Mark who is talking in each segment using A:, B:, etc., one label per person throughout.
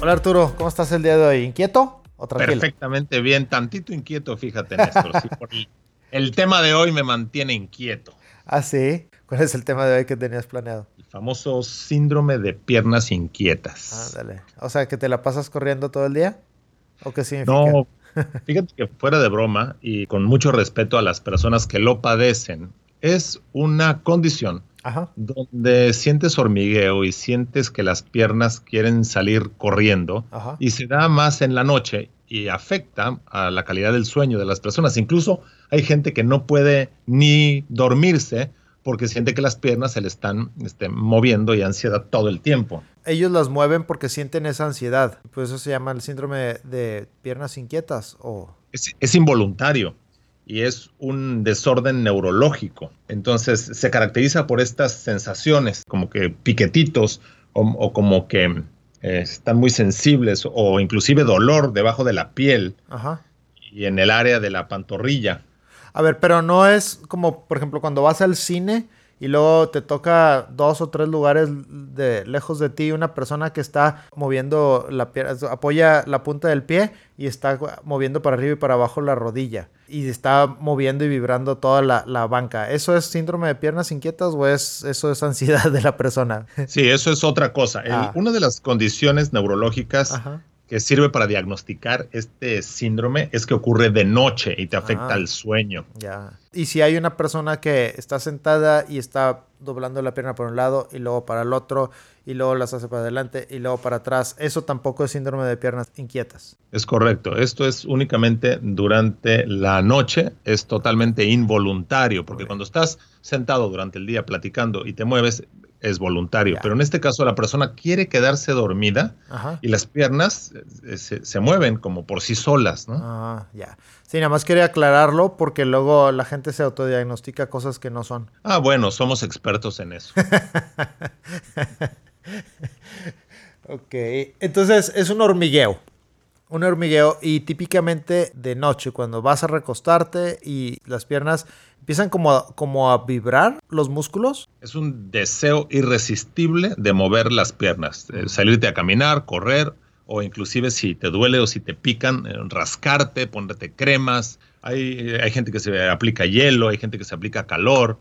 A: Hola Arturo, ¿cómo estás el día de hoy? ¿Inquieto o tranquilo?
B: Perfectamente bien, tantito inquieto, fíjate Néstor. el, tema de hoy me mantiene inquieto.
A: Ah, sí. ¿Cuál es el tema de hoy que tenías planeado?
B: El famoso síndrome de piernas inquietas.
A: Ah, dale. O sea, que te la pasas corriendo todo el día. ¿O qué significa?
B: No, fíjate que fuera de broma y con mucho respeto a las personas que lo padecen, es una condición donde sientes hormigueo y sientes que las piernas quieren salir corriendo y se da más en la noche y afecta a la calidad del sueño de las personas. Incluso hay gente que no puede ni dormirse porque siente que las piernas se le están este, moviendo y ansiedad todo el tiempo.
A: Ellos las mueven porque sienten esa ansiedad. Por eso se llama el síndrome de piernas inquietas. O...
B: es involuntario y es un desorden neurológico. Entonces se caracteriza por estas sensaciones, como que piquetitos o, como que eh, están muy sensibles o inclusive dolor debajo de la piel y en el área de la pantorrilla.
A: A ver, pero no es como, por ejemplo, cuando vas al cine y luego te toca dos o tres lugares de lejos de ti una persona que está moviendo la pierna, apoya la punta del pie y está moviendo para arriba y para abajo la rodilla y está moviendo y vibrando toda la, banca. ¿Eso es síndrome de piernas inquietas o es eso es ansiedad de la persona?
B: Sí, eso es otra cosa. Ah. una de las condiciones neurológicas que sirve para diagnosticar este síndrome es que ocurre de noche y te afecta al sueño.
A: Ya. Y si hay una persona que está sentada y está doblando la pierna por un lado y luego para el otro y luego las hace para adelante y luego para atrás, eso tampoco es síndrome de piernas inquietas.
B: Es correcto. Esto es únicamente durante la noche, es totalmente involuntario, porque cuando estás sentado durante el día platicando y te mueves, es voluntario. Pero en este caso la persona quiere quedarse dormida y las piernas eh, se, mueven como por sí solas, ¿no?
A: Ah, ya. Sí, nada más quería aclararlo porque luego la gente se autodiagnostica cosas que no son.
B: Ah, bueno, somos expertos en eso.
A: ok, entonces es un hormigueo. Un hormigueo y típicamente de noche, cuando vas a recostarte y las piernas empiezan como a, como a vibrar los músculos.
B: Es un deseo irresistible de mover las piernas, eh, salirte a caminar, correr o inclusive si te duele o si te pican, eh, rascarte, ponerte cremas. Hay, hay, gente que se aplica hielo, hay gente que se aplica calor.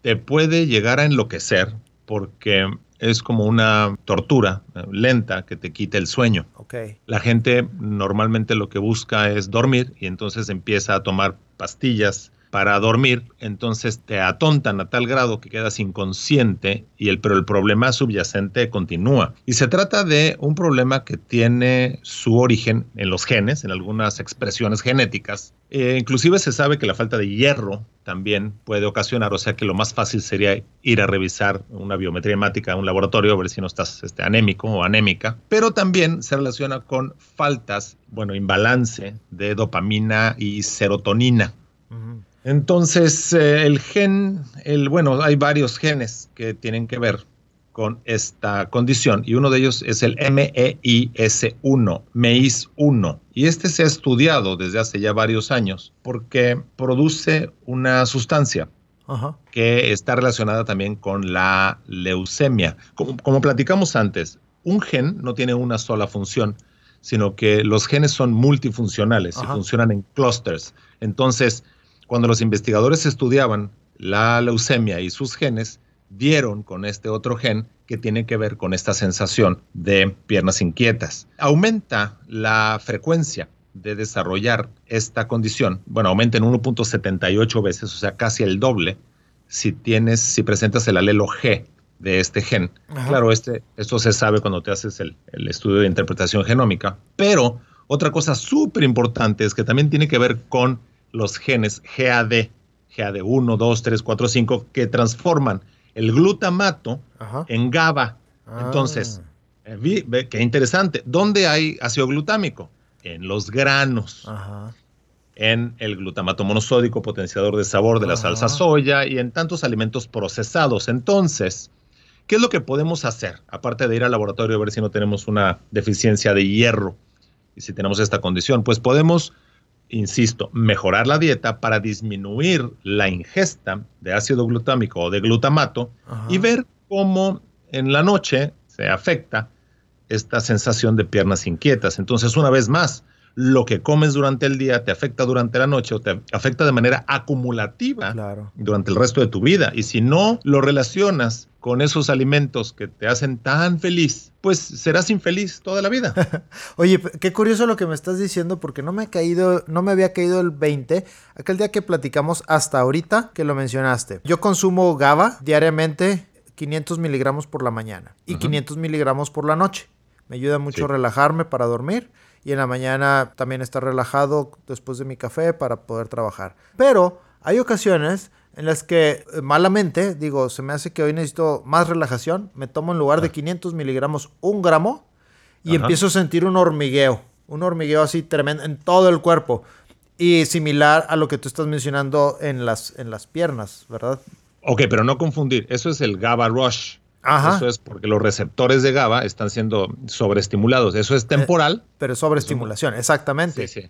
B: Te puede llegar a enloquecer porque es como una tortura eh, lenta que te quita el sueño.
A: Okay.
B: La gente normalmente lo que busca es dormir y entonces empieza a tomar pastillas para dormir, entonces te atontan a tal grado que quedas inconsciente y el, pero el problema subyacente continúa. Y se trata de un problema que tiene su origen en los genes, en algunas expresiones genéticas. Eh, inclusive se sabe que la falta de hierro también puede ocasionar, o sea que lo más fácil sería ir a revisar una biometría hemática en un laboratorio, a ver si no estás este, anémico o anémica, pero también se relaciona con faltas, bueno, imbalance de dopamina y serotonina. Entonces, eh, el gen, el, bueno, hay varios genes que tienen que ver con esta condición y uno de ellos es el MEIS1, MEIS1. Y este se ha estudiado desde hace ya varios años porque produce una sustancia que está relacionada también con la leucemia. Como, platicamos antes, un gen no tiene una sola función, sino que los genes son multifuncionales y funcionan en clusters. Entonces, cuando los investigadores estudiaban la leucemia y sus genes, dieron con este otro gen que tiene que ver con esta sensación de piernas inquietas. Aumenta la frecuencia de desarrollar esta condición, bueno, aumenta en 1.78 veces, o sea, casi el doble, si tienes, si presentas el alelo G de este gen. Claro, este, esto se sabe cuando te haces el, el estudio de interpretación genómica, pero otra cosa súper importante es que también tiene que ver con los genes GAD, GAD1, 2, 3, 4, 5, que transforman el glutamato en GABA. Entonces, ah. eh, qué interesante. ¿Dónde hay ácido glutámico? En los granos. En el glutamato monosódico, potenciador de sabor de la salsa soya y en tantos alimentos procesados. Entonces, ¿qué es lo que podemos hacer? Aparte de ir al laboratorio a ver si no tenemos una deficiencia de hierro y si tenemos esta condición, pues podemos insisto, mejorar la dieta para disminuir la ingesta de ácido glutámico o de glutamato y ver cómo en la noche se afecta esta sensación de piernas inquietas. Entonces, una vez más, lo que comes durante el día te afecta durante la noche o te afecta de manera acumulativa durante el resto de tu vida. Y si no lo relacionas con esos alimentos que te hacen tan feliz, pues serás infeliz toda la vida.
A: Oye, qué curioso lo que me estás diciendo porque no me ha caído, no me había caído el 20 aquel día que platicamos hasta ahorita que lo mencionaste. Yo consumo GABA diariamente 500 miligramos por la mañana y 500 miligramos por la noche. Me ayuda mucho a relajarme para dormir y en la mañana también estar relajado después de mi café para poder trabajar. Pero hay ocasiones en las que eh, malamente digo, se me hace que hoy necesito más relajación, me tomo en lugar de 500 ah. miligramos un gramo y empiezo a sentir un hormigueo, un hormigueo así tremendo en todo el cuerpo y similar a lo que tú estás mencionando en las, en las piernas, ¿verdad?
B: Ok, pero no confundir, eso es el GABA rush. Eso es porque los receptores de GABA están siendo sobreestimulados. Eso es temporal.
A: Eh, pero sobreestimulación, exactamente.
B: Sí, sí.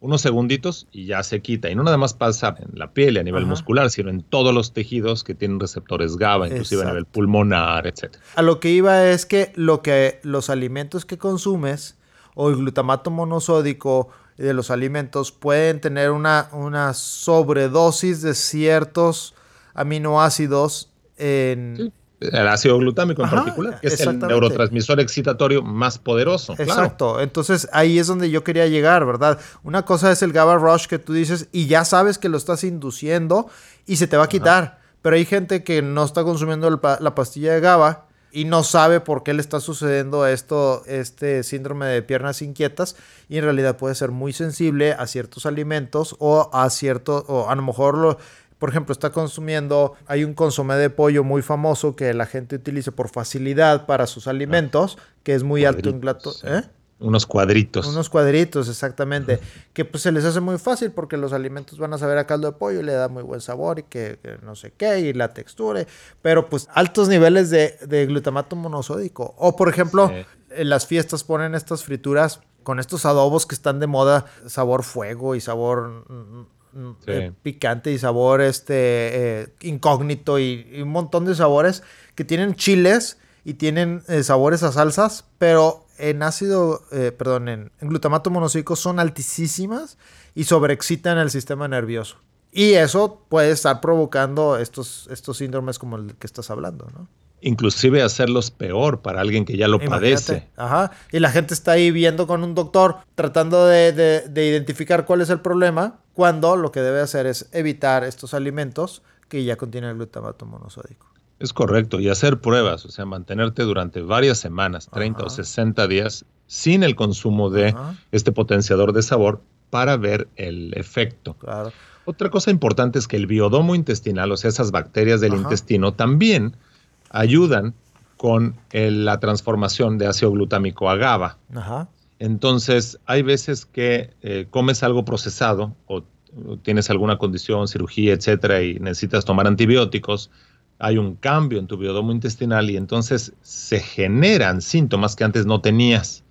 B: Unos segunditos y ya se quita. Y no nada más pasa en la piel y a nivel muscular, sino en todos los tejidos que tienen receptores GABA, inclusive a nivel pulmonar, etc.
A: A lo que iba es que, lo que los alimentos que consumes o el glutamato monosódico de los alimentos pueden tener una, una sobredosis de ciertos aminoácidos en,
B: el ácido glutámico en particular, que es el neurotransmisor excitatorio más poderoso.
A: Exacto, entonces ahí es donde yo quería llegar, ¿verdad? Una cosa es el GABA rush que tú dices y ya sabes que lo estás induciendo y se te va a quitar, pero hay gente que no está consumiendo la pastilla de GABA y no sabe por qué le está sucediendo esto, este síndrome de piernas inquietas y en realidad puede ser muy sensible a ciertos alimentos o a cierto, o a lo mejor lo, por ejemplo, está consumiendo, hay un consomé de pollo muy famoso que la gente utiliza por facilidad para sus alimentos, que es muy alto en glato. ¿eh?
B: Unos cuadritos.
A: Unos cuadritos, exactamente. Que pues se les hace muy fácil porque los alimentos van a saber a caldo de pollo y le da muy buen sabor y que, no sé qué, y la textura. Pero pues altos niveles de, glutamato monosódico. O por ejemplo, en las fiestas ponen estas frituras con estos adobos que están de moda, sabor fuego y sabor eh, picante y sabor este eh, incógnito y, un montón de sabores que tienen chiles y tienen eh, sabores a salsas, pero en ácido, perdón, en, glutamato monosódico son altísimas y sobreexcitan el sistema nervioso. Y eso puede estar provocando estos, estos síndromes como el que estás hablando, ¿no?
B: Inclusive hacerlos peor para alguien que ya lo padece.
A: Ajá. Y la gente está ahí viendo con un doctor tratando de, identificar cuál es el problema, cuando lo que debe hacer es evitar estos alimentos que ya contienen glutamato monosódico.
B: Es correcto, y hacer pruebas, o sea, mantenerte durante varias semanas, 30 o 60 días, sin el consumo de este potenciador de sabor para ver el efecto.
A: Claro.
B: Otra cosa importante es que el biodomo intestinal, o sea, esas bacterias del intestino, también ayudan con la transformación de ácido glutámico a GABA. Entonces, hay veces que eh, comes algo procesado o, tienes alguna condición, cirugía, etcétera, y necesitas tomar antibióticos. Hay un cambio en tu biodomo intestinal y entonces se generan síntomas que antes no tenías.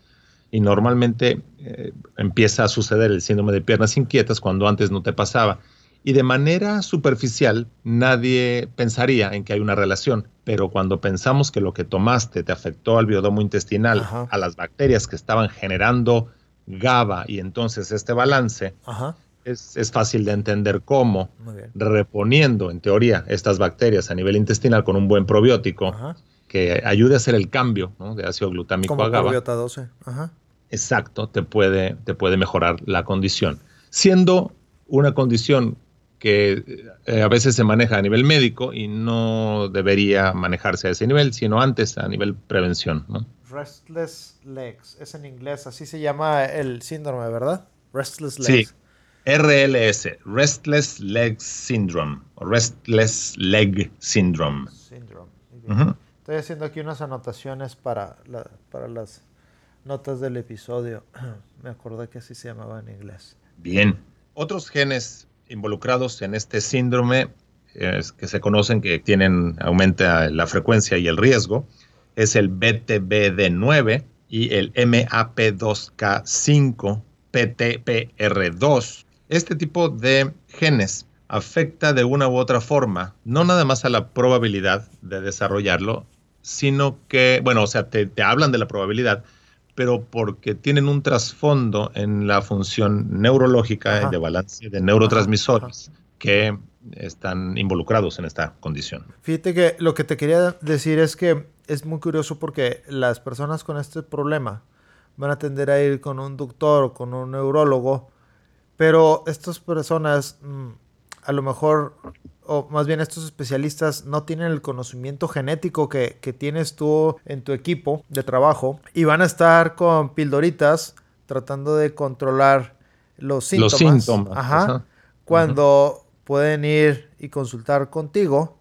B: Y normalmente eh, empieza a suceder el síndrome de piernas inquietas cuando antes no te pasaba. Y de manera superficial, nadie pensaría en que hay una relación, pero cuando pensamos que lo que tomaste te afectó al biodomo intestinal, a las bacterias que estaban generando GABA y entonces este balance, Es, fácil de entender cómo reponiendo, en teoría, estas bacterias a nivel intestinal con un buen probiótico que ayude a hacer el cambio de ácido glutámico a GABA.
A: 12.
B: Exacto, te puede, te puede mejorar la condición. Siendo una condición que eh, a veces se maneja a nivel médico y no debería manejarse a ese nivel, sino antes a nivel prevención.
A: Restless legs, es en inglés, así se llama el síndrome, ¿verdad? Restless legs.
B: Sí, RLS, Restless Legs Syndrome, o Restless Leg Syndrome.
A: Estoy haciendo aquí unas anotaciones para, para las notas del episodio. Me acordé que así se llamaba en inglés.
B: Bien. Otros genes involucrados en este síndrome que se conocen que tienen aumenta la frecuencia y el riesgo es el BTBD9 y el MAP2K5 PTPR2. Este tipo de genes afecta de una u otra forma, no nada más a la probabilidad de desarrollarlo, sino que, bueno, o sea, te, hablan de la probabilidad, pero porque tienen un trasfondo en la función neurológica de balance de neurotransmisores que están involucrados en esta condición.
A: Fíjate que lo que te quería decir es que es muy curioso porque las personas con este problema van a tender a ir con un doctor o con un neurólogo, pero estas personas mm, a lo mejor, o más bien estos especialistas no tienen el conocimiento genético que, tienes tú en tu equipo de trabajo y van a estar con pildoritas tratando de controlar los síntomas. Los síntomas. Ajá. Cuando pueden ir y consultar contigo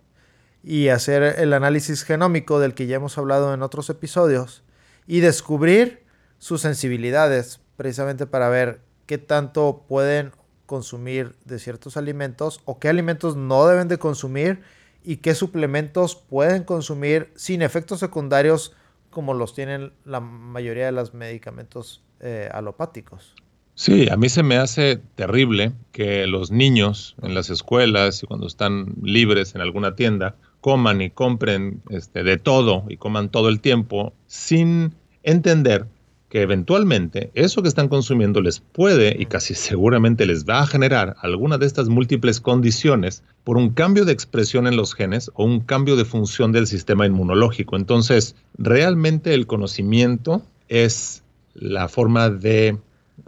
A: y hacer el análisis genómico del que ya hemos hablado en otros episodios y descubrir sus sensibilidades precisamente para ver qué tanto pueden consumir de ciertos alimentos o qué alimentos no deben de consumir y qué suplementos pueden consumir sin efectos secundarios como los tienen la mayoría de los medicamentos eh, alopáticos.
B: Sí, a mí se me hace terrible que los niños en las escuelas y cuando están libres en alguna tienda coman y compren este, de todo y coman todo el tiempo sin entender que eventualmente eso que están consumiendo les puede y casi seguramente les va a generar alguna de estas múltiples condiciones por un cambio de expresión en los genes o un cambio de función del sistema inmunológico. Entonces, realmente el conocimiento es la forma de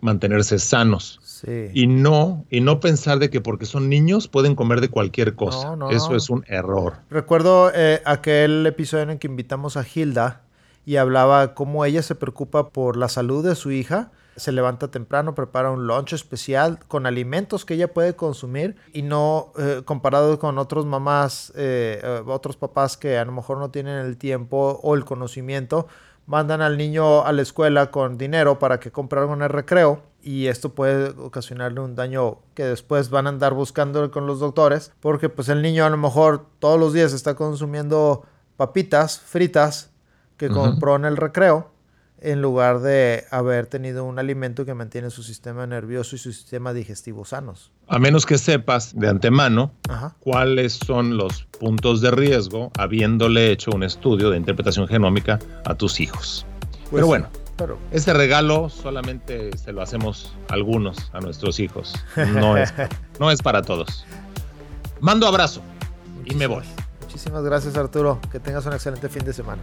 B: mantenerse sanos. Y no, y no pensar de que porque son niños pueden comer de cualquier cosa. Eso es un error.
A: Recuerdo eh, aquel episodio en el que invitamos a Hilda y hablaba cómo ella se preocupa por la salud de su hija. Se levanta temprano, prepara un lunch especial con alimentos que ella puede consumir y no eh, comparado con otros mamás, eh, otros papás que a lo mejor no tienen el tiempo o el conocimiento mandan al niño a la escuela con dinero para que compre algo recreo y esto puede ocasionarle un daño que después van a andar buscando con los doctores porque pues el niño a lo mejor todos los días está consumiendo papitas fritas que compró en el recreo en lugar de haber tenido un alimento que mantiene su sistema nervioso y su sistema digestivo sanos.
B: A menos que sepas de antemano cuáles son los puntos de riesgo habiéndole hecho un estudio de interpretación genómica a tus hijos. Pues pero bueno, este regalo solamente se lo hacemos algunos a nuestros hijos. No es, no es para todos. Mando abrazo y me voy.
A: Muchísimas gracias Arturo. Que tengas un excelente fin de semana.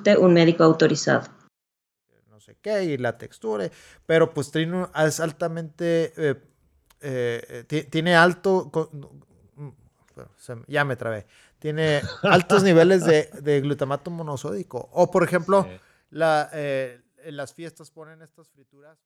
C: consulte un médico autorizado.
A: No sé qué, y la textura, pero pues Trino es altamente, eh, eh, tiene alto, ya me trabé, tiene altos niveles de, glutamato monosódico. O por ejemplo, la, eh, las fiestas ponen estas frituras.